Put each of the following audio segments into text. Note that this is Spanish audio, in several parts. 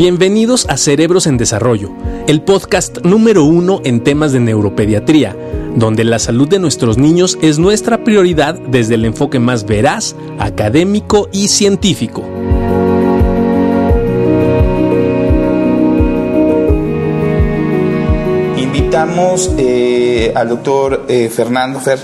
Bienvenidos a Cerebros en Desarrollo, el podcast número uno en temas de neuropediatría, donde la salud de nuestros niños es nuestra prioridad desde el enfoque más veraz, académico y científico. Invitamos eh, al doctor eh, Fernando Fer.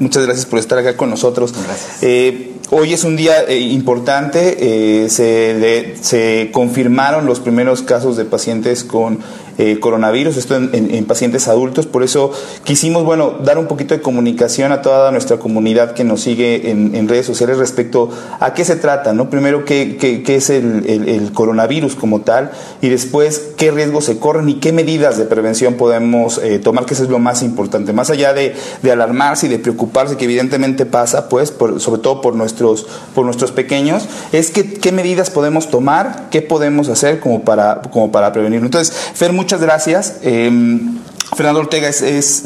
Muchas gracias por estar acá con nosotros. Gracias. Eh, Hoy es un día eh, importante, eh, se, se, confirmaron los primeros casos de pacientes con eh, coronavirus, esto en, pacientes adultos, por eso quisimos, bueno, dar un poquito de comunicación a toda nuestra comunidad que nos sigue en, redes sociales respecto a qué se trata, ¿no? Primero, qué, qué, es el, coronavirus como tal y después qué riesgos se corren y qué medidas de prevención podemos tomar, que eso es lo más importante, más allá de, de alarmarse y de preocuparse, que evidentemente pasa, pues, por, sobre todo por nuestro por nuestros pequeños, es que, qué medidas podemos tomar, qué podemos hacer como para, como para prevenirlo. Entonces, Fer, muchas gracias. Em, Fernando Ortega es,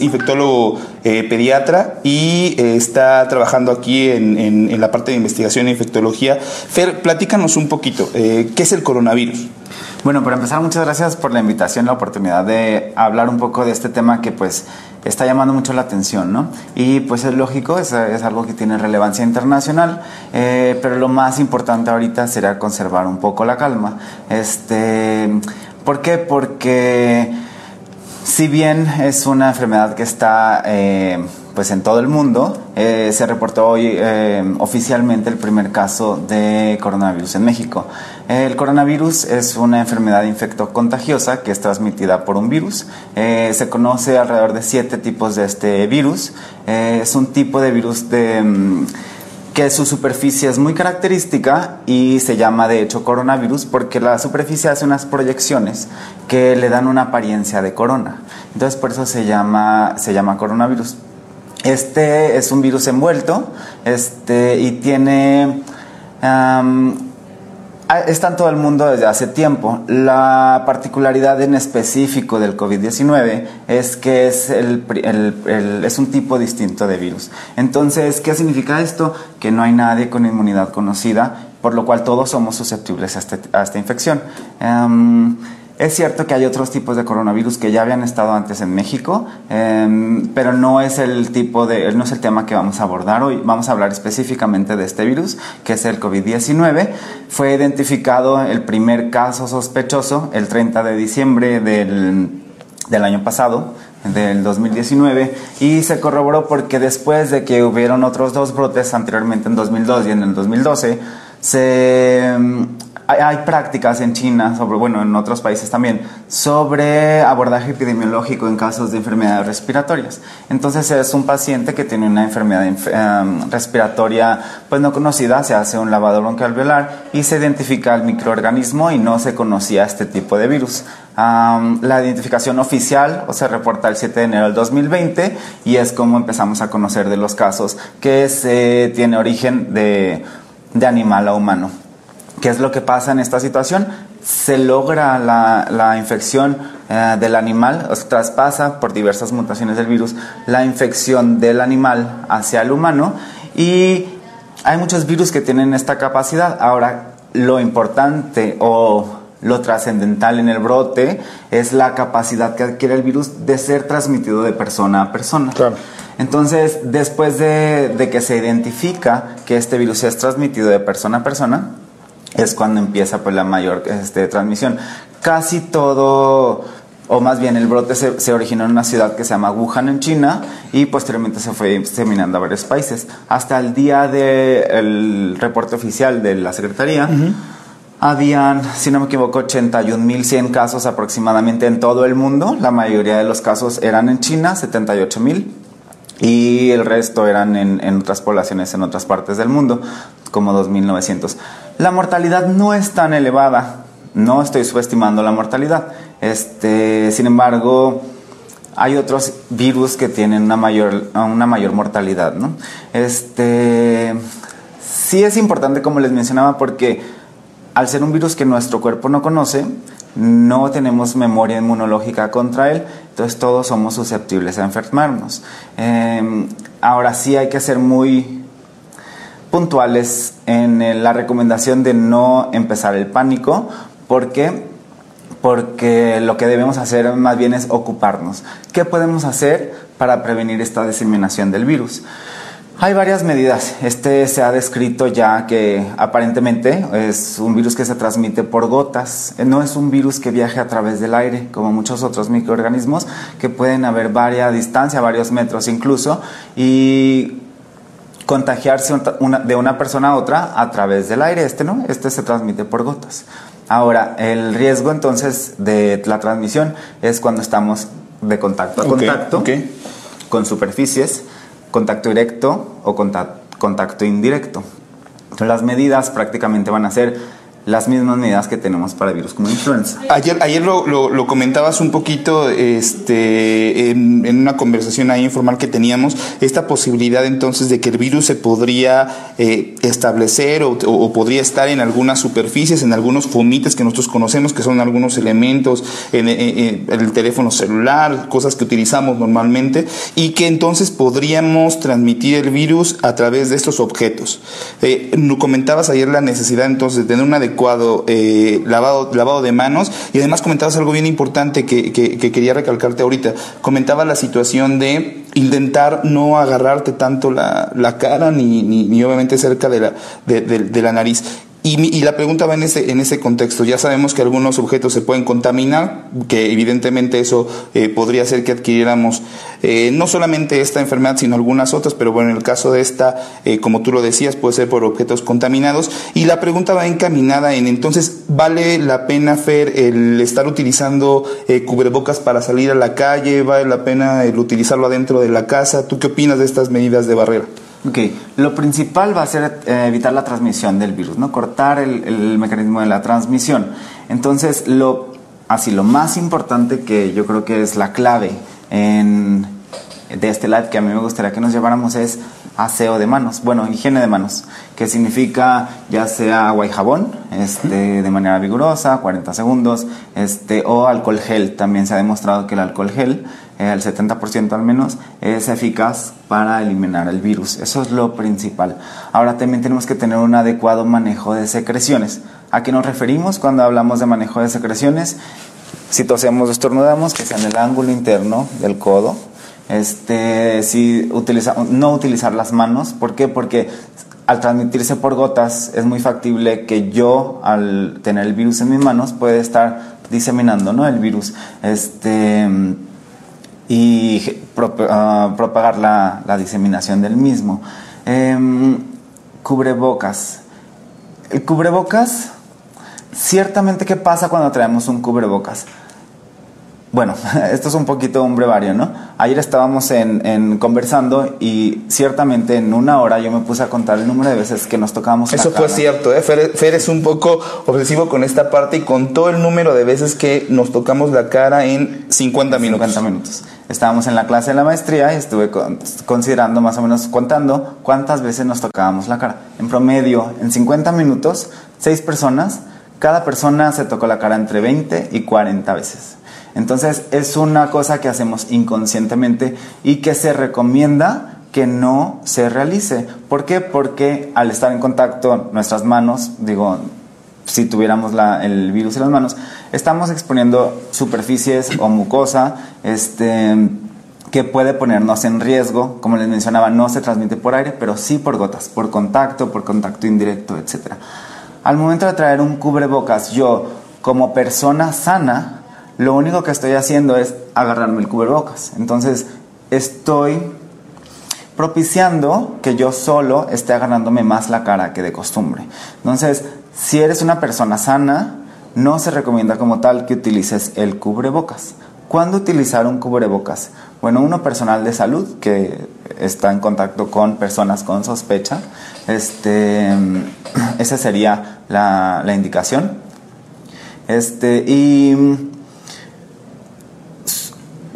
infectólogo eh, pediatra y eh, está trabajando aquí en, la parte de investigación e infectología. Fer, platícanos un poquito, eh, ¿qué es el coronavirus? Bueno, para empezar, muchas gracias por la invitación, la oportunidad de hablar un poco de este tema que pues está llamando mucho la atención, ¿no? Y pues es lógico, es, algo que tiene relevancia internacional, pero lo más importante ahorita será conservar un poco la calma. Este, ¿Por qué? Porque si bien es una enfermedad que está... Eh, pues en todo el mundo. Eh, se reportó hoy eh, oficialmente el primer caso de coronavirus en México. El coronavirus es una enfermedad infectocontagiosa que es transmitida por un virus. Se conoce alrededor de siete tipos de este virus. es un tipo de virus de... Mm, que su superficie es muy característica y se llama de hecho coronavirus porque la superficie hace unas proyecciones que le dan una apariencia de corona. Entonces por eso se llama, se llama coronavirus. Este es un virus envuelto este, y tiene... está en todo el mundo desde hace tiempo. La particularidad en específico del COVID-19 es que es, es un tipo distinto de virus. Entonces, ¿qué significa esto? Que no hay nadie con inmunidad conocida, por lo cual todos somos susceptibles a, este, esta infección. Es cierto que hay otros tipos de coronavirus que ya habían estado antes en México, em, pero no es el tipo de, no es el tema que vamos a abordar hoy. Vamos a hablar específicamente de este virus, que es el COVID-19. Fue identificado el primer caso sospechoso el 30 de diciembre del, del año pasado del 2019 y se corroboró porque después de que hubieron otros dos brotes anteriormente en 2002 y en el 2012 se hay, prácticas en China, sobre, bueno, en otros países también, sobre abordaje epidemiológico en casos de enfermedades respiratorias. Entonces es un paciente que tiene una enfermedad em, respiratoria pues no conocida, se hace un lavado broncoalveolar y se identifica el microorganismo y no se conocía este tipo de virus. la identificación oficial o se reporta el 7 de enero del 2020 y es como empezamos a conocer de los casos que se tiene origen de, de animal a humano. ¿Qué es lo que pasa en esta situación? Se logra la, infección eh, del animal, o traspasa por diversas mutaciones del virus la infección del animal hacia el humano y hay muchos virus que tienen esta capacidad. Ahora, lo importante o lo trascendental en el brote es la capacidad que adquiere el virus de ser transmitido de persona a persona. Entonces, después de, de, que se identifica que este virus es transmitido de persona a persona, es cuando empieza pues la mayor este, transmisión. Casi todo, o más bien el brote se, originó en una ciudad que se llama Wuhan en China y posteriormente se fue diseminando a varios países. Hasta el día del reporte oficial de la Secretaría, habían, si no me equivoco, 81.100 casos aproximadamente en todo el mundo. La mayoría de los casos eran en China, 78.000 y el resto eran en, en, otras poblaciones en otras partes del mundo, como 2.900. La mortalidad no es tan elevada, no estoy subestimando la mortalidad. Este, sin embargo, hay otros virus que tienen una mayor, una mayor mortalidad. ¿no? Este, sí es importante, como les mencionaba, porque al ser un virus que nuestro cuerpo no conoce, no tenemos memoria inmunológica contra él, entonces todos somos susceptibles a enfermarnos. Em, ahora sí hay que ser muy puntuales en la recomendación de no empezar el pánico, ¿Por qué? Porque lo que debemos hacer más bien es ocuparnos. ¿Qué podemos hacer para prevenir esta diseminación del virus? Hay varias medidas. Este se ha descrito ya que aparentemente es un virus que se transmite por gotas. No es un virus que viaje a través del aire, como muchos otros microorganismos que pueden haber varias distancia, varios metros incluso, y contagiarse de una persona a otra a través del aire. Este no, este se transmite por gotas. Ahora, el riesgo entonces de la transmisión es cuando estamos de contacto a contacto con superficies contacto directo o contacto indirecto. Entonces, las medidas prácticamente van a ser las mismas medidas que tenemos para virus como influenza. Ayer, ayer lo, lo, comentabas un poquito este, en, una conversación ahí informal que teníamos, esta posibilidad entonces de que el virus se podría eh, establecer o, podría estar en algunas superficies, en algunos fomites que nosotros conocemos, que son algunos elementos en, el teléfono celular, cosas que utilizamos normalmente, y que entonces podríamos transmitir el virus a través de estos objetos. Eh, comentabas ayer la necesidad entonces de tener una eh, lavado, lavado de manos. Y además comentabas algo bien importante que, quería recalcarte ahorita. Comentaba la situación de intentar no agarrarte tanto la, la cara ni, ni, obviamente cerca de la, de la nariz. Y, la pregunta va en ese, en ese contexto. Ya sabemos que algunos objetos se pueden contaminar, que evidentemente eso eh, podría hacer que adquiriéramos eh, no solamente esta enfermedad, sino algunas otras, pero bueno, en el caso de esta, eh, como tú lo decías, puede ser por objetos contaminados. Y la pregunta va encaminada en, entonces, ¿vale la pena, Fer, el estar utilizando cubrebocas para salir a la calle? ¿Vale la pena el utilizarlo adentro de la casa? ¿Tú qué opinas de estas medidas de barrera? Ok, lo principal va a ser eh, evitar la transmisión del virus, ¿no? Cortar el, mecanismo de la transmisión. Entonces, lo, así, lo más importante que yo creo que es la clave en, de este live que a mí me gustaría que nos lleváramos es aseo de manos, bueno, higiene de manos, que significa ya sea agua y jabón, este, de manera vigorosa, 40 segundos, este, o alcohol gel. También se ha demostrado que el alcohol gel el 70% al menos, es eficaz para eliminar el virus. Eso es lo principal. Ahora también tenemos que tener un adecuado manejo de secreciones. ¿A qué nos referimos cuando hablamos de manejo de secreciones? Si tosemos o estornudamos, que sea en el ángulo interno del codo. Este, si no utilizar las manos. ¿Por qué? Porque al transmitirse por gotas es muy factible que yo, al tener el virus en mis manos, puede estar diseminando ¿no? el virus. Este y ah, propagar la, diseminación del mismo. Em, cubrebocas. El cubrebocas, ciertamente, ¿qué pasa cuando traemos un cubrebocas? Bueno, esto es un poquito un brevario, ¿no? Ayer estábamos en, conversando y ciertamente en una hora yo me puse a contar el número de veces que nos tocábamos. Eso fue cierto, ¿eh? Fer, es un poco obsesivo con esta parte y contó el número de veces que nos tocamos la cara en 50 minutos. 50 minutos. Estábamos en la clase de la maestría y estuve considerando más o menos contando cuántas veces nos tocábamos la cara. En promedio, en 50 minutos, seis personas, cada persona se tocó la cara entre 20 y 40 veces. Entonces es una cosa que hacemos inconscientemente y que se recomienda que no se realice. ¿Por qué? Porque al estar en contacto nuestras manos, digo, si tuviéramos el virus en las manos, estamos exponiendo superficies o mucosa este, que puede ponernos en riesgo. Como les mencionaba, no se transmite por aire, pero sí por gotas, por contacto, por contacto indirecto, etc. Al momento de traer un cubrebocas, yo como persona sana, lo único que estoy haciendo es agarrarme el cubrebocas. Entonces, estoy propiciando que yo solo esté agarrándome más la cara que de costumbre. Entonces, si eres una persona sana, no se recomienda como tal que utilices el cubrebocas. ¿Cuándo utilizar un cubrebocas? Bueno, uno personal de salud que está en contacto con personas con sospecha, este, esa sería la, indicación. Este, y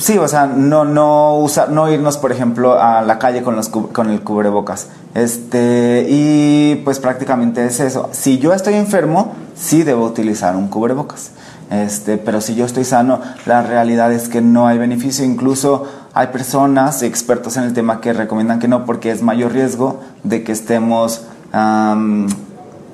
Sí, o sea, no, no, usar, no irnos, por ejemplo, a la calle con, los, con el cubrebocas. Este, y pues prácticamente es eso. Si yo estoy enfermo, sí debo utilizar un cubrebocas. Este, pero si yo estoy sano, la realidad es que no hay beneficio. Incluso hay personas, expertos en el tema, que recomiendan que no, porque es mayor riesgo de que estemos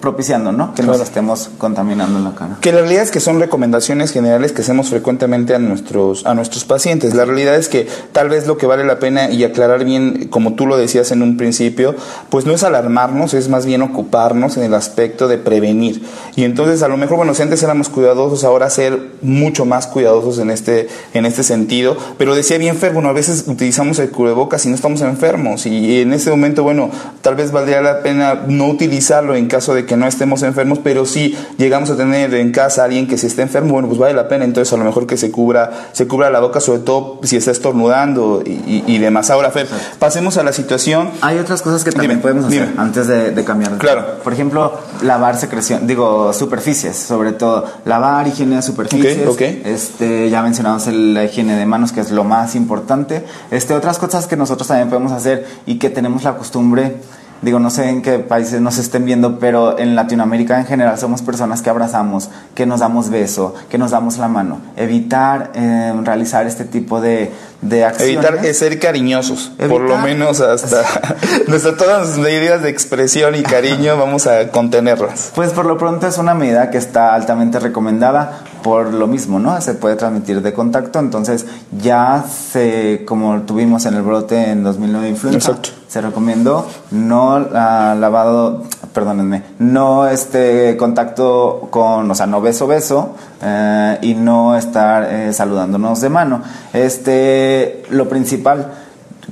propiciando, ¿no? Que nos estemos contaminando la cara. Que la realidad es que son recomendaciones generales que hacemos frecuentemente a nuestros, a nuestros pacientes. La realidad es que tal vez lo que vale la pena y aclarar bien, como tú lo decías en un principio, pues no es alarmarnos, es más bien ocuparnos en el aspecto de prevenir. Y entonces a lo mejor, bueno, si antes éramos cuidadosos, ahora ser mucho más cuidadosos en este, en este sentido. Pero decía bien Fer, bueno, a veces utilizamos el cubrebocas y no estamos enfermos. Y en ese momento, bueno, tal vez valdría la pena no utilizarlo en caso de que no estemos enfermos, pero si llegamos a tener en casa a alguien que se esté enfermo, bueno, pues vale la pena entonces a lo mejor que se cubra, se cubra la boca, sobre todo si está estornudando y, demás. Ahora, Fer, pasemos a la situación. Hay otras cosas que también podemos hacer antes de, cambiar. Claro. Por ejemplo, lavar secreción, digo, superficies, sobre todo. Lavar, higiene de superficies. Okay, Este, ya mencionamos la higiene de manos, que es lo más importante. Este, otras cosas que nosotros también podemos hacer y que tenemos la costumbre digo, no sé en qué países nos estén viendo, pero en Latinoamérica en general somos personas que abrazamos, que nos damos beso, que nos damos la mano. Evitar eh, realizar este tipo de, de acciones. Evitar ser cariñosos, por lo menos hasta nuestra, todas las medidas de expresión y cariño vamos a contenerlas. Pues por lo pronto es una medida que está altamente recomendada por lo mismo, ¿no? Se puede transmitir de contacto, entonces ya se, como tuvimos en el brote en 2009 influenza, se recomendó no uh, lavado, perdónenme, no este contacto con, o sea, no beso beso eh, y no estar eh, saludándonos de mano. Este, lo principal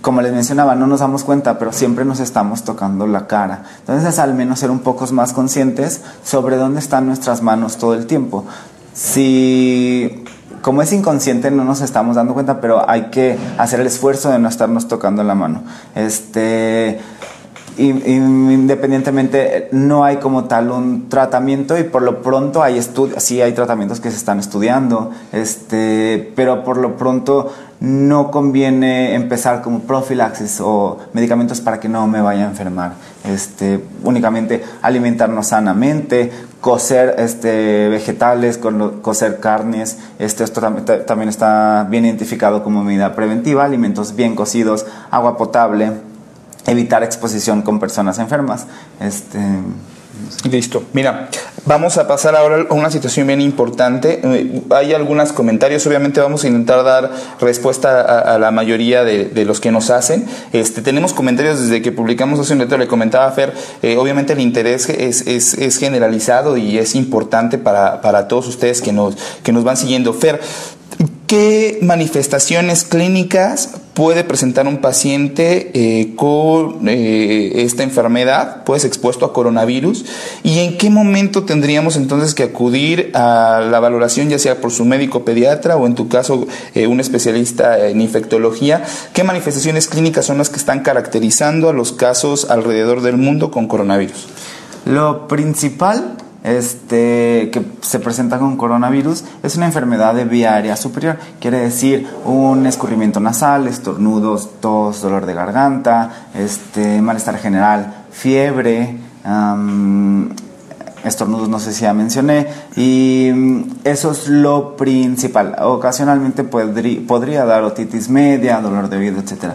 como les mencionaba, no nos damos cuenta, pero siempre nos estamos tocando la cara. Entonces, al menos ser un poco más conscientes sobre dónde están nuestras manos todo el tiempo si como es inconsciente no nos estamos dando cuenta, pero hay que hacer el esfuerzo de no estarnos tocando la mano. Este independientemente no hay como tal un tratamiento y por lo pronto hay estudios, sí hay tratamientos que se están estudiando, este, pero por lo pronto no conviene empezar como profilaxis o medicamentos para que no me vaya a enfermar. Este, únicamente alimentarnos sanamente, cocer este, vegetales, cocer carnes. Este, esto también está bien identificado como medida preventiva, alimentos bien cocidos, agua potable, evitar exposición con personas enfermas. Este, Listo. Mira, vamos a pasar ahora a una situación bien importante. Eh, hay algunos comentarios, obviamente vamos a intentar dar respuesta a, la mayoría de, los que nos hacen. Este, tenemos comentarios desde que publicamos hace un rato, le comentaba a Fer, eh, obviamente el interés es, es, generalizado y es importante para, para todos ustedes que nos, que nos van siguiendo. Fer, ¿Qué manifestaciones clínicas puede presentar un paciente eh, con eh, esta enfermedad, pues expuesto a coronavirus? ¿Y en qué momento tendríamos entonces que acudir a la valoración, ya sea por su médico pediatra o en tu caso eh, un especialista en infectología? ¿Qué manifestaciones clínicas son las que están caracterizando a los casos alrededor del mundo con coronavirus? Lo principal este, que se presenta con coronavirus es una enfermedad de vía aérea superior. Quiere decir un escurrimiento nasal, estornudos, tos, dolor de garganta, este, malestar general, fiebre, estornudos no sé si ya mencioné, y mm, eso es lo principal. Ocasionalmente podría dar otitis media, dolor de oído, etc.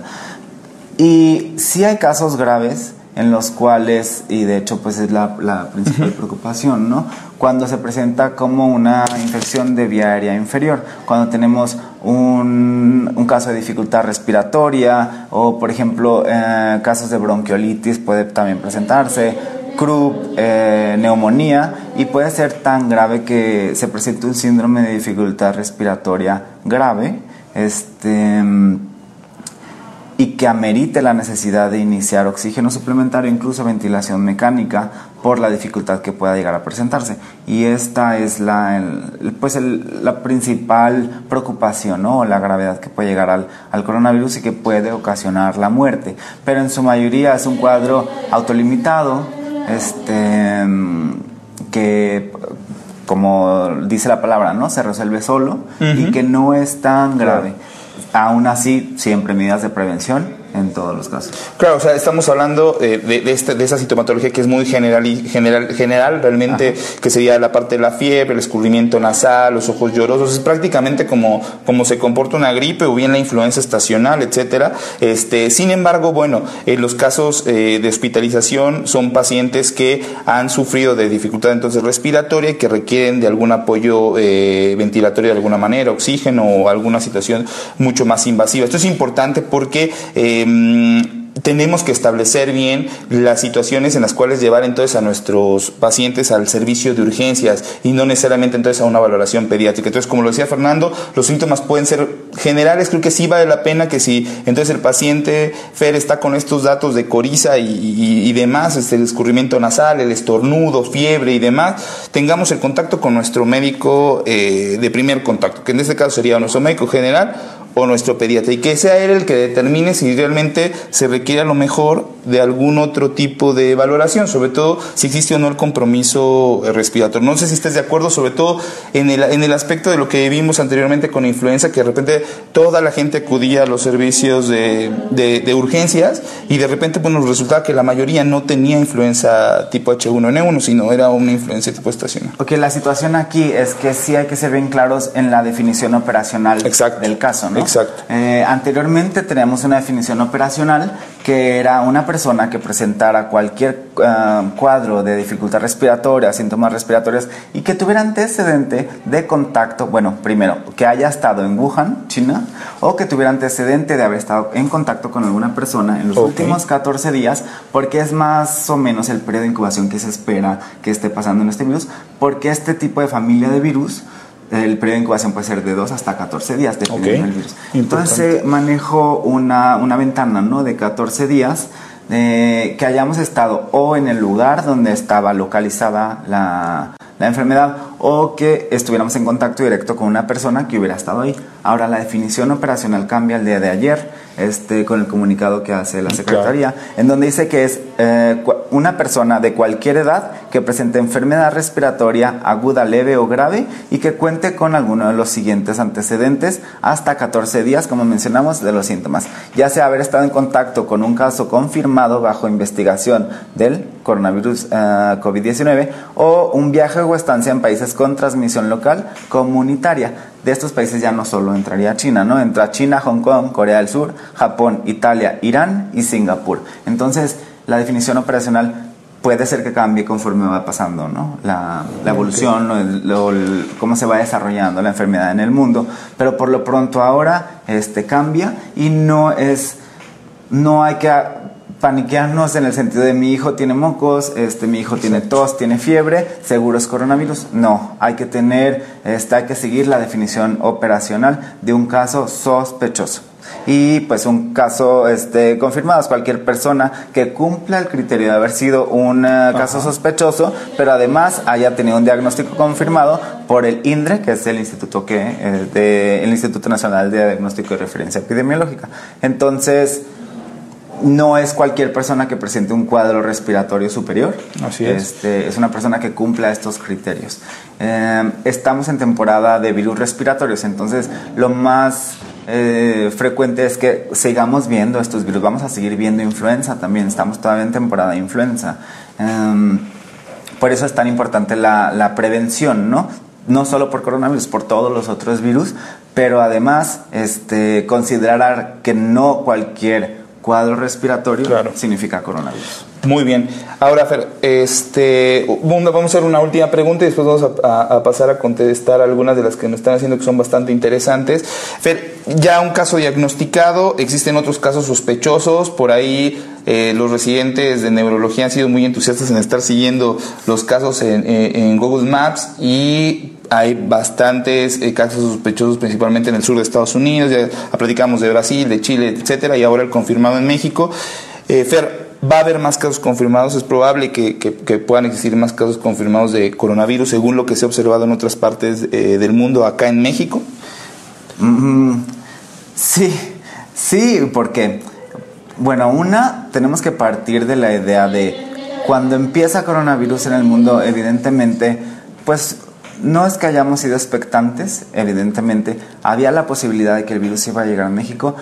Y si hay casos graves, en los cuales, y de hecho pues es la, principal preocupación, ¿no? Cuando se presenta como una infección de vía aérea inferior, cuando tenemos un, un caso de dificultad respiratoria o por ejemplo eh, casos de bronquiolitis puede también presentarse, croup, eh, neumonía y puede ser tan grave que se presente un síndrome de dificultad respiratoria grave. Este, y que amerite la necesidad de iniciar oxígeno suplementario, incluso ventilación mecánica, por la dificultad que pueda llegar a presentarse. Y esta es la, pues la principal preocupación, ¿no? la gravedad que puede llegar al, al coronavirus y que puede ocasionar la muerte. Pero en su mayoría es un cuadro autolimitado, este, que como dice la palabra, ¿no? Se resuelve solo y que no es tan grave. Aún así, siempre medidas de prevención en todos los casos. Claro, o sea, estamos hablando eh, de, de, este, de, esa sintomatología que es muy general, general, general realmente, Ajá. que sería la parte de la fiebre, el escurrimiento nasal, los ojos llorosos, es prácticamente como, como se comporta una gripe o bien la influenza estacional, etcétera. Este, sin embargo, bueno, en los casos eh, de hospitalización son pacientes que han sufrido de dificultad entonces respiratoria y que requieren de algún apoyo eh, ventilatorio de alguna manera, oxígeno o alguna situación mucho más invasiva. Esto es importante porque eh, tenemos que establecer bien las situaciones en las cuales llevar entonces a nuestros pacientes al servicio de urgencias y no necesariamente entonces a una valoración pediátrica. Entonces, como lo decía Fernando, los síntomas pueden ser generales, creo que sí vale la pena que si entonces el paciente Fer está con estos datos de coriza y demás, este, el escurrimiento nasal, el estornudo, fiebre y demás, tengamos el contacto con nuestro médico eh, de primer contacto, que en este caso sería nuestro médico general o nuestro pediatra y que sea él el que determine si realmente se requiere a lo mejor de algún otro tipo de valoración, sobre todo si existe o no el compromiso respiratorio. No sé si estés de acuerdo, sobre todo en el, en el aspecto de lo que vimos anteriormente con influenza, que de repente toda la gente acudía a los servicios de, de, de urgencias y de repente pues, nos resultaba que la mayoría no tenía influenza tipo H1N1, sino era una influenza tipo estacional. Ok, la situación aquí es que sí hay que ser bien claros en la definición operacional Exacto. del caso, ¿no? Exacto. Eh, anteriormente teníamos una definición operacional que era una persona que presentara cualquier uh, cuadro de dificultad respiratoria, síntomas respiratorios y que tuviera antecedente de contacto, bueno, primero, que haya estado en Wuhan, China, o que tuviera antecedente de haber estado en contacto con alguna persona en los okay. últimos 14 días, porque es más o menos el periodo de incubación que se espera que esté pasando en este virus, porque este tipo de familia de virus el periodo de incubación puede ser de 2 hasta 14 días, dependiendo okay. del virus. Entonces manejo una, una ventana ¿no? de 14 días eh, que hayamos estado o en el lugar donde estaba localizada la, la enfermedad o que estuviéramos en contacto directo con una persona que hubiera estado ahí. Ahora la definición operacional cambia el día de ayer este, con el comunicado que hace la Secretaría, claro. en donde dice que es eh, una persona de cualquier edad que presente enfermedad respiratoria aguda, leve o grave y que cuente con alguno de los siguientes antecedentes hasta 14 días, como mencionamos, de los síntomas. Ya sea haber estado en contacto con un caso confirmado bajo investigación del coronavirus uh, COVID-19 o un viaje o estancia en países con transmisión local comunitaria. De estos países ya no solo entraría China, ¿no? Entra China, Hong Kong, Corea del Sur, Japón, Italia, Irán y Singapur. Entonces, la definición operacional puede ser que cambie conforme va pasando, ¿no? La, la evolución, lo, cómo se va desarrollando la enfermedad en el mundo. Pero por lo pronto ahora este, cambia y no es, no hay que paniquearnos en el sentido de mi hijo tiene mocos, este, mi hijo tiene tos, tiene fiebre, seguro es coronavirus. No, hay que tener, este, hay que seguir la definición operacional de un caso sospechoso. Y pues un caso este, confirmado es cualquier persona que cumpla el criterio de haber sido un uh, caso sospechoso, pero además haya tenido un diagnóstico confirmado por el INDRE, que es el Instituto, que, eh, de, el Instituto Nacional de Diagnóstico y Referencia Epidemiológica. Entonces, no es cualquier persona que presente un cuadro respiratorio superior. Así es. Este, es una persona que cumpla estos criterios. Eh, estamos en temporada de virus respiratorios, entonces lo más eh, frecuente es que sigamos viendo estos virus. Vamos a seguir viendo influenza también. Estamos todavía en temporada de influenza. Eh, por eso es tan importante la, la prevención, ¿no? no solo por coronavirus, por todos los otros virus, pero además este, considerar que no cualquier cuadro respiratorio claro. significa coronavirus. Muy bien. Ahora, Fer, este, vamos a hacer una última pregunta y después vamos a, pasar a contestar algunas de las que nos están haciendo que son bastante interesantes. Fer, ya un caso diagnosticado, existen otros casos sospechosos, por ahí eh, los residentes de neurología han sido muy entusiastas en estar siguiendo los casos en, en, en Google Maps y hay bastantes eh, casos sospechosos, principalmente en el sur de Estados Unidos, ya platicamos de Brasil, de Chile, etcétera, y ahora el confirmado en México. Eh, Fer, va a haber más casos confirmados, es probable que, que, puedan existir más casos confirmados de coronavirus, según lo que se ha observado en otras partes eh, del mundo, acá en México. Mm, sí, sí, porque, bueno, una, tenemos que partir de la idea de cuando empieza coronavirus en el mundo, evidentemente, pues no es que hayamos sido expectantes, evidentemente, había la posibilidad de que el virus iba a llegar a México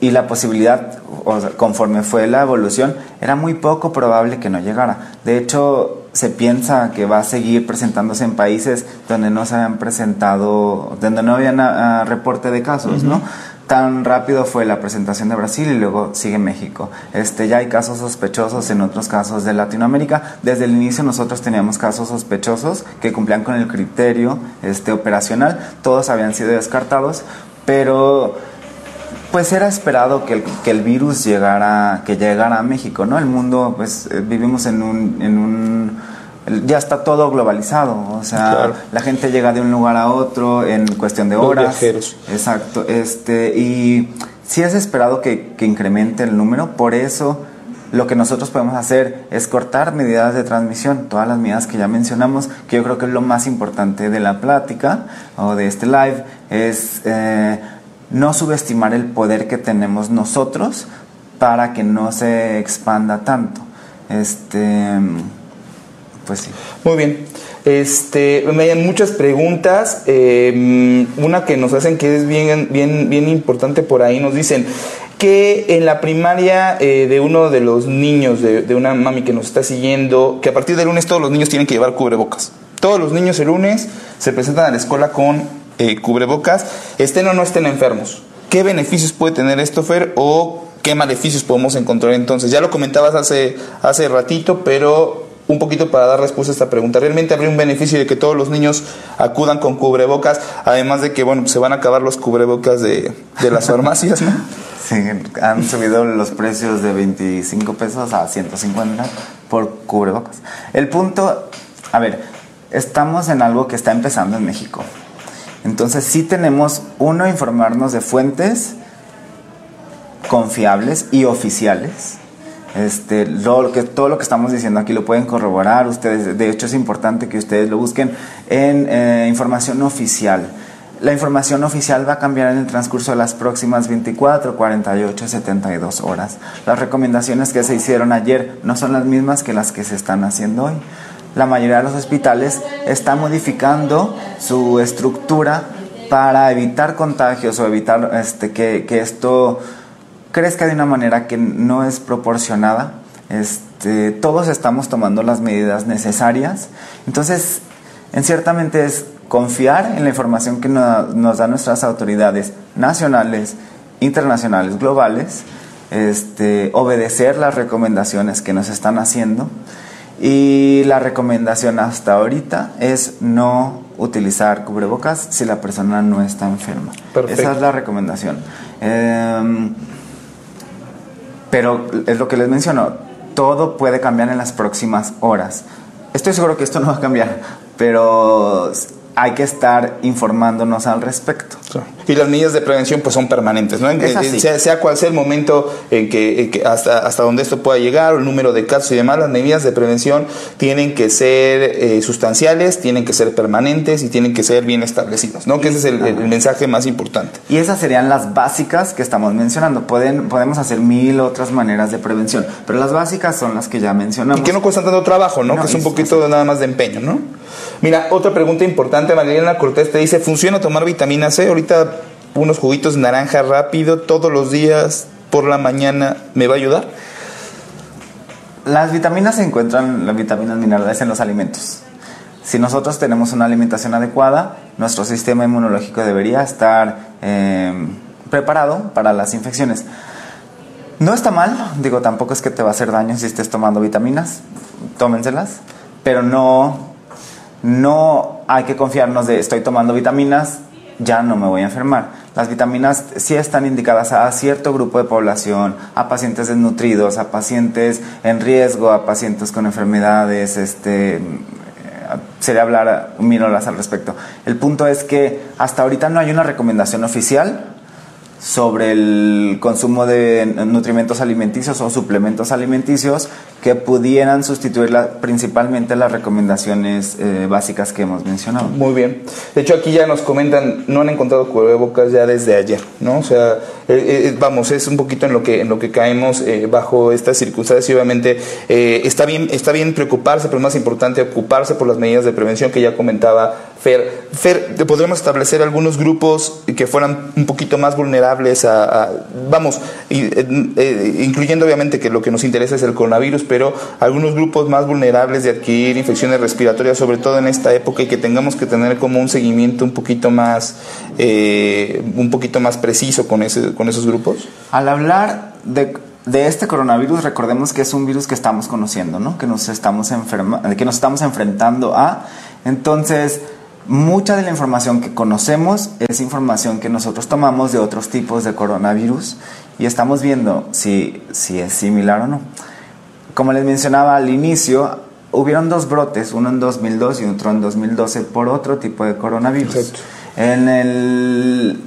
y la posibilidad, o sea, conforme fue la evolución, era muy poco probable que no llegara. De hecho, se piensa que va a seguir presentándose en países donde no se habían presentado, donde no había reporte de casos, ¿no? Tan rápido fue la presentación de Brasil y luego sigue México. Este, ya hay casos sospechosos en otros casos de Latinoamérica. Desde el inicio nosotros teníamos casos sospechosos que cumplían con el criterio este, operacional. Todos habían sido descartados, pero pues era esperado que el, que el virus llegara, que llegara a México, ¿no? El mundo, pues eh, vivimos en un, en un ya está todo globalizado, o sea, la gente llega de un lugar a otro en cuestión de horas. viajeros. Exacto, este, y sí es esperado que, que, incremente el número, por eso lo que nosotros podemos hacer es cortar medidas de transmisión, todas las medidas que ya mencionamos, que yo creo que es lo más importante de la plática o de este live, es... Eh, no subestimar el poder que tenemos nosotros para que no se expanda tanto. Este, pues sí. Muy bien. Este, me hay muchas preguntas. Em, una que nos hacen que es bien, bien, bien importante por ahí. Nos dicen que en la primaria eh, de uno de los niños, de, una mami que nos está siguiendo, que a partir del lunes todos los niños tienen que llevar cubrebocas. Todos los niños el lunes se presentan a la escuela con eh, cubrebocas, estén o no estén enfermos. ¿Qué beneficios puede tener esto, Fer? ¿O qué maleficios podemos encontrar entonces? Ya lo comentabas hace, hace ratito, pero un poquito para dar respuesta a esta pregunta. ¿Realmente habría un beneficio de que todos los niños acudan con cubrebocas? Además de que, bueno, se van a acabar los cubrebocas de, de las farmacias, ¿no? Sí, han subido los precios de 25 pesos a 150 por cubrebocas. El punto, a ver, estamos en algo que está empezando en México. Entonces sí tenemos, uno, informarnos de fuentes confiables y oficiales. Este, todo lo que estamos diciendo aquí lo pueden corroborar ustedes. De hecho, es importante que ustedes lo busquen en eh, información oficial. La información oficial va a cambiar en el transcurso de las próximas 24, 48, 72 horas. Las recomendaciones que se hicieron ayer no son las mismas que las que se están haciendo hoy la mayoría de los hospitales está modificando su estructura para evitar contagios o evitar este, que, esto crezca de una manera que no es proporcionada. Este, todos estamos tomando las medidas necesarias. Entonces, en ciertamente es confiar en la información que nos, nos dan nuestras autoridades nacionales, internacionales, globales, este, obedecer las recomendaciones que nos están haciendo y la recomendación hasta ahorita es no utilizar cubrebocas si la persona no está enferma. Esa es la recomendación. Eh, pero es lo que les menciono, todo puede cambiar en las próximas horas. Estoy seguro que esto no va a cambiar, pero hay que estar informándonos al respecto. Y las medidas de prevención pues son permanentes, ¿no? Sea, sea, cual sea el momento en que, hasta, hasta donde esto pueda llegar, o el número de casos y demás, las medidas de prevención tienen que ser eh, sustanciales, tienen que ser permanentes y tienen que ser bien establecidas, ¿no? Que ese es el, mensaje más importante. Y esas serían las básicas que estamos mencionando. Pueden, podemos hacer mil otras maneras de prevención, pero las básicas son las que ya mencionamos. Y que no cuestan tanto trabajo, ¿no? que es un poquito nada más de empeño, ¿no? Mira, otra pregunta importante, Mariana Cortés te dice, ¿funciona tomar vitamina C? Ahorita unos juguitos naranja rápido todos los días por la mañana, ¿me va a ayudar? Las vitaminas se encuentran, las vitaminas minerales en los alimentos. Si nosotros tenemos una alimentación adecuada, nuestro sistema inmunológico debería estar eh, preparado para las infecciones. No está mal, digo, tampoco es que te va a hacer daño si estés tomando vitaminas, tómenselas, pero no no hay que confiarnos de estoy tomando vitaminas, ya no me voy a enfermar. Las vitaminas sí están indicadas a cierto grupo de población, a pacientes desnutridos, a pacientes en riesgo, a pacientes con enfermedades, este, sería hablar minoras al respecto. El punto es que hasta ahorita no hay una recomendación oficial sobre el consumo de nutrimentos alimenticios o suplementos alimenticios que pudieran sustituir principalmente las recomendaciones eh, básicas que hemos mencionado. Muy bien. De hecho, aquí ya nos comentan, no han encontrado cubrebocas ya desde ayer, ¿no? O sea, eh, eh, vamos, es un poquito en lo que, en lo que caemos bajo estas circunstancias y obviamente está, bien, está bien preocuparse, pero más importante ocuparse por las medidas de prevención que ya comentaba Fer. Fer, ¿podríamos establecer algunos grupos que fueran un poquito más vulnerables a, vamos, incluyendo obviamente que lo que nos interesa es el coronavirus, pero pero algunos grupos más vulnerables de adquirir infecciones respiratorias, sobre todo en esta época, y que tengamos que tener como un seguimiento un poquito más, eh, un poquito más preciso con, ese, con esos grupos? Al hablar de, de este coronavirus, recordemos que es un virus que estamos conociendo, ¿no? que, nos estamos enferma, que nos estamos enfrentando a. Entonces, mucha de la información que conocemos es información que nosotros tomamos de otros tipos de coronavirus y estamos viendo si, si es similar o no como les mencionaba al inicio, hubieron dos brotes, uno en 2002 y otro en 2012 por otro tipo de coronavirus. En, el,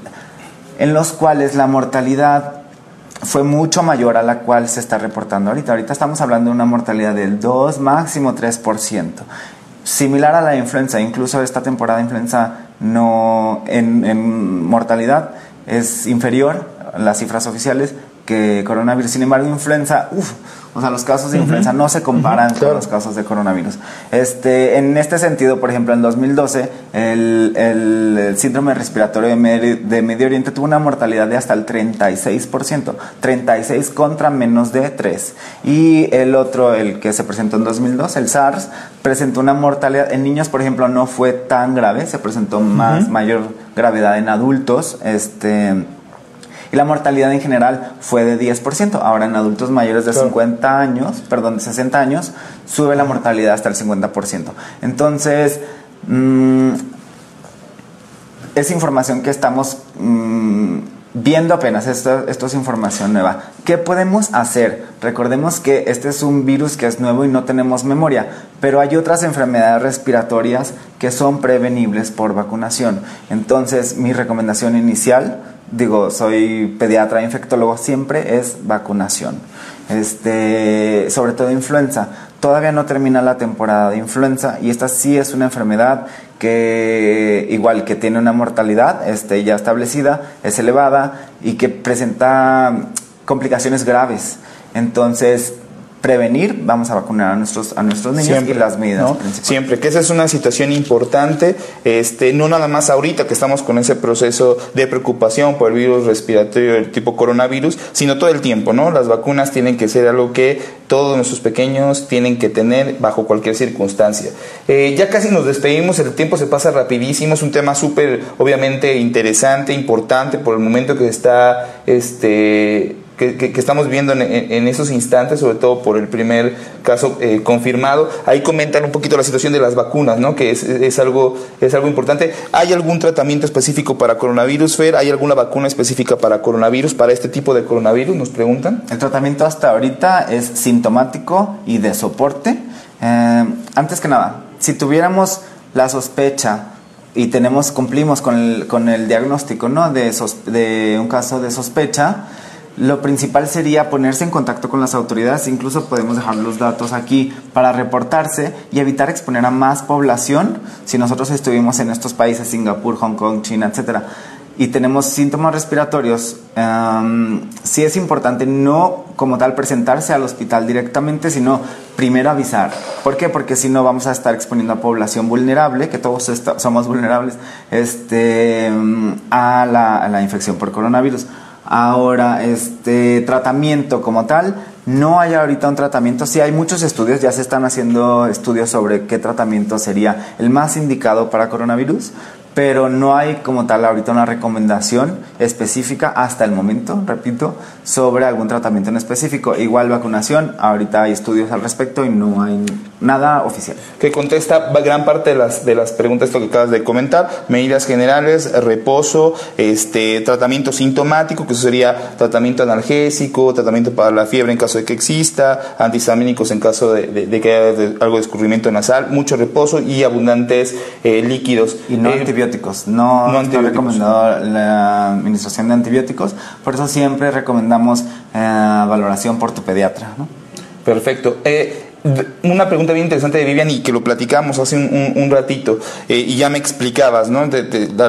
en los cuales la mortalidad fue mucho mayor a la cual se está reportando ahorita. Ahorita estamos hablando de una mortalidad del 2, máximo 3%. Similar a la influenza, incluso esta temporada de influenza no, en, en mortalidad es inferior a las cifras oficiales que coronavirus. Sin embargo, influenza, uff, o sea, los casos de influenza no se comparan con los casos de coronavirus. Este, en este sentido, por ejemplo, en 2012, el, el, síndrome respiratorio de Medio, Oriente tuvo una mortalidad de hasta el 36%, 36 contra menos de 3. Y el otro, el que se presentó en 2002, el SARS, presentó una mortalidad, en niños, por ejemplo, no fue tan grave, se presentó más, mayor gravedad en adultos, este y la mortalidad en general fue de 10%. Ahora en adultos mayores de 50 años, perdón, de 60 años, sube la mortalidad hasta el 50%. Entonces, mm, es información que estamos mm, viendo apenas, esto, esto es información nueva. ¿Qué podemos hacer? Recordemos que este es un virus que es nuevo y no tenemos memoria, pero hay otras enfermedades respiratorias que son prevenibles por vacunación. Entonces, mi recomendación inicial digo, soy pediatra, infectólogo, siempre es vacunación. Este, sobre todo influenza. Todavía no termina la temporada de influenza y esta sí es una enfermedad que igual que tiene una mortalidad este, ya establecida, es elevada y que presenta complicaciones graves. Entonces, prevenir, vamos a vacunar a nuestros, a nuestros niños Siempre, y las medidas. Siempre, que esa es una situación importante, este, no nada más ahorita que estamos con ese proceso de preocupación por el virus respiratorio del tipo coronavirus, sino todo el tiempo, ¿no? Las vacunas tienen que ser algo que todos nuestros pequeños tienen que tener bajo cualquier circunstancia. Eh, ya casi nos despedimos, el tiempo se pasa rapidísimo, es un tema súper, obviamente, interesante, importante por el momento que está, este que, estamos viendo en, esos instantes, sobre todo por el primer caso eh, confirmado. Ahí comentan un poquito la situación de las vacunas, ¿no? que es, algo, es algo importante. ¿Hay algún tratamiento específico para coronavirus, Fer? ¿Hay alguna vacuna específica para coronavirus, para este tipo de coronavirus? Nos preguntan. El tratamiento hasta ahorita es sintomático y de soporte. Eh, antes que nada, si tuviéramos la sospecha y tenemos cumplimos con el, con el diagnóstico ¿no? de, de un caso de sospecha, lo principal sería ponerse en contacto con las autoridades, incluso podemos dejar los datos aquí para reportarse y evitar exponer a más población si nosotros estuvimos en estos países, Singapur, Hong Kong, China, etcétera, y tenemos síntomas respiratorios, um, sí es importante no como tal presentarse al hospital directamente, sino primero avisar. ¿Por qué? Porque si no vamos a estar exponiendo a población vulnerable, que todos somos vulnerables, este, a la infección por coronavirus. Ahora, este tratamiento como tal, no hay ahorita un tratamiento. Sí hay muchos estudios, ya se están haciendo estudios sobre qué tratamiento sería el más indicado para coronavirus, pero no hay como tal ahorita una recomendación específica hasta el momento, repito, sobre algún tratamiento en específico. Igual vacunación, ahorita hay estudios al respecto y no hay nada oficial. Que contesta gran parte de las, de las preguntas que acabas de comentar, medidas generales, reposo, este, tratamiento sintomático, que eso sería tratamiento analgésico, tratamiento para la fiebre en caso de que exista, antihistamínicos en caso de, que haya algo de escurrimiento nasal, mucho reposo y abundantes eh, líquidos. Y no eh, antibióticos, no, no está recomendado la administración de antibióticos, por eso siempre recomendamos eh, valoración por tu pediatra. ¿no? Perfecto. Eh, una pregunta bien interesante de Vivian y que lo platicamos hace un, ratito eh, y ya me explicabas, ¿no?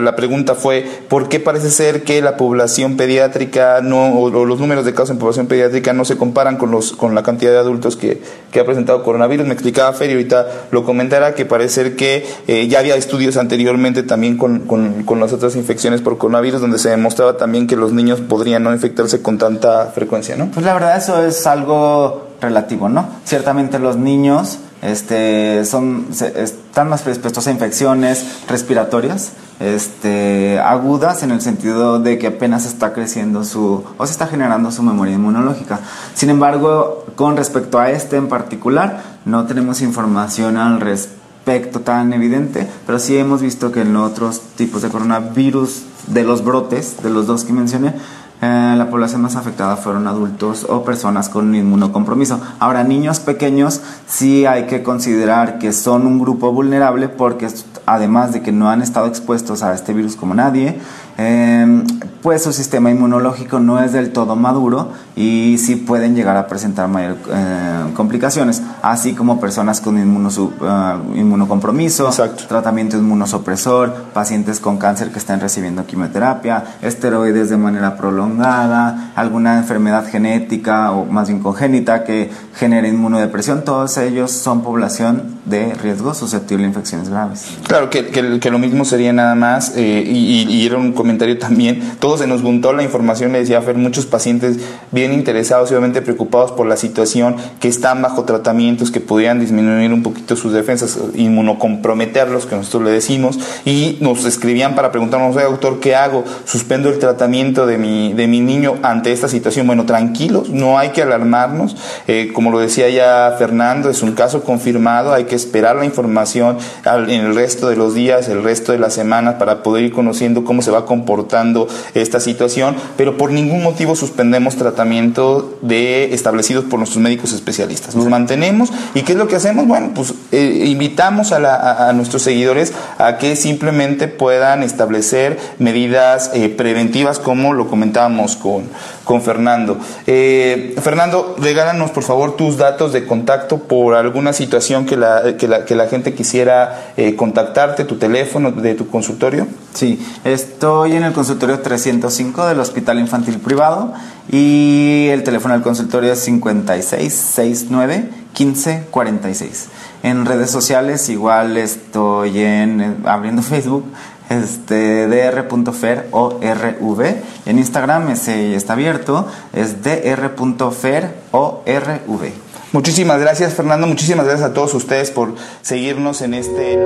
la pregunta fue, ¿por qué parece ser que la población pediátrica no, o, los números de casos en población pediátrica no se comparan con, los, con la cantidad de adultos que, ha presentado coronavirus? Me explicaba Fer y ahorita lo comentará que parece ser que eh, ya había estudios anteriormente también con, con, con las otras infecciones por coronavirus donde se demostraba también que los niños podrían no infectarse con tanta frecuencia, ¿no? Pues la verdad eso es algo relativo, ¿no? Ciertamente los niños este, son, están más predispuestos a infecciones respiratorias este, agudas en el sentido de que apenas está creciendo su, o se está generando su memoria inmunológica. Sin embargo, con respecto a este en particular, no tenemos información al respecto tan evidente, pero sí hemos visto que en otros tipos de coronavirus, de los brotes, de los dos que mencioné, eh, la población más afectada fueron adultos o personas con inmunocompromiso. Ahora, niños pequeños sí hay que considerar que son un grupo vulnerable porque además de que no han estado expuestos a este virus como nadie, eh, pues su sistema inmunológico no es del todo maduro y sí pueden llegar a presentar mayor eh, complicaciones, así como personas con uh, inmunocompromiso, tratamiento inmunosupresor, pacientes con cáncer que están recibiendo quimioterapia, esteroides de manera prolongada, alguna enfermedad genética o más bien congénita que genere inmunodepresión, todos ellos son población de riesgo susceptible a infecciones graves. Claro, que, que, lo mismo sería nada más, eh, y, era un comentario también, todo se nos juntó la información, le decía Fer, muchos pacientes bien interesados obviamente preocupados por la situación, que están bajo tratamientos que podrían disminuir un poquito sus defensas, inmunocomprometerlos, que nosotros le decimos, y nos escribían para preguntarnos, doctor, ¿qué hago? ¿Suspendo el tratamiento de mi, de mi niño ante esta situación? Bueno, tranquilos, no hay que alarmarnos, eh, como lo decía ya Fernando, es un caso confirmado, hay que esperar la información en el resto de los días, el resto de las semanas, para poder ir conociendo cómo se va comportando esta situación, pero por ningún motivo suspendemos tratamiento de establecidos por nuestros médicos especialistas. Los mantenemos y ¿qué es lo que hacemos? Bueno, pues eh, invitamos a, nuestros seguidores a que simplemente puedan establecer medidas eh, preventivas como lo comentábamos con, con Fernando. Eh, Fernando, regálanos por favor tus datos de contacto por alguna situación que la, que la, que la gente quisiera eh, contactarte, tu teléfono de tu consultorio. Sí, estoy en el consultorio 305 del Hospital Infantil Privado y el teléfono del consultorio es 5669 1546. En redes sociales igual estoy en abriendo Facebook este, dr.fer o rv. En Instagram ese está abierto, es dr.fer o rv. Muchísimas gracias Fernando, muchísimas gracias a todos ustedes por seguirnos en este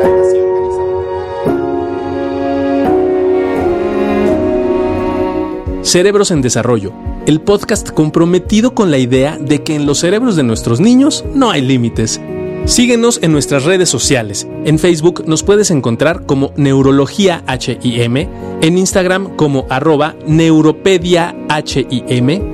Cerebros en Desarrollo, el podcast comprometido con la idea de que en los cerebros de nuestros niños no hay límites Síguenos en nuestras redes sociales. En Facebook nos puedes encontrar como Neurología HIM, en Instagram como arroba Neuropedia HIM.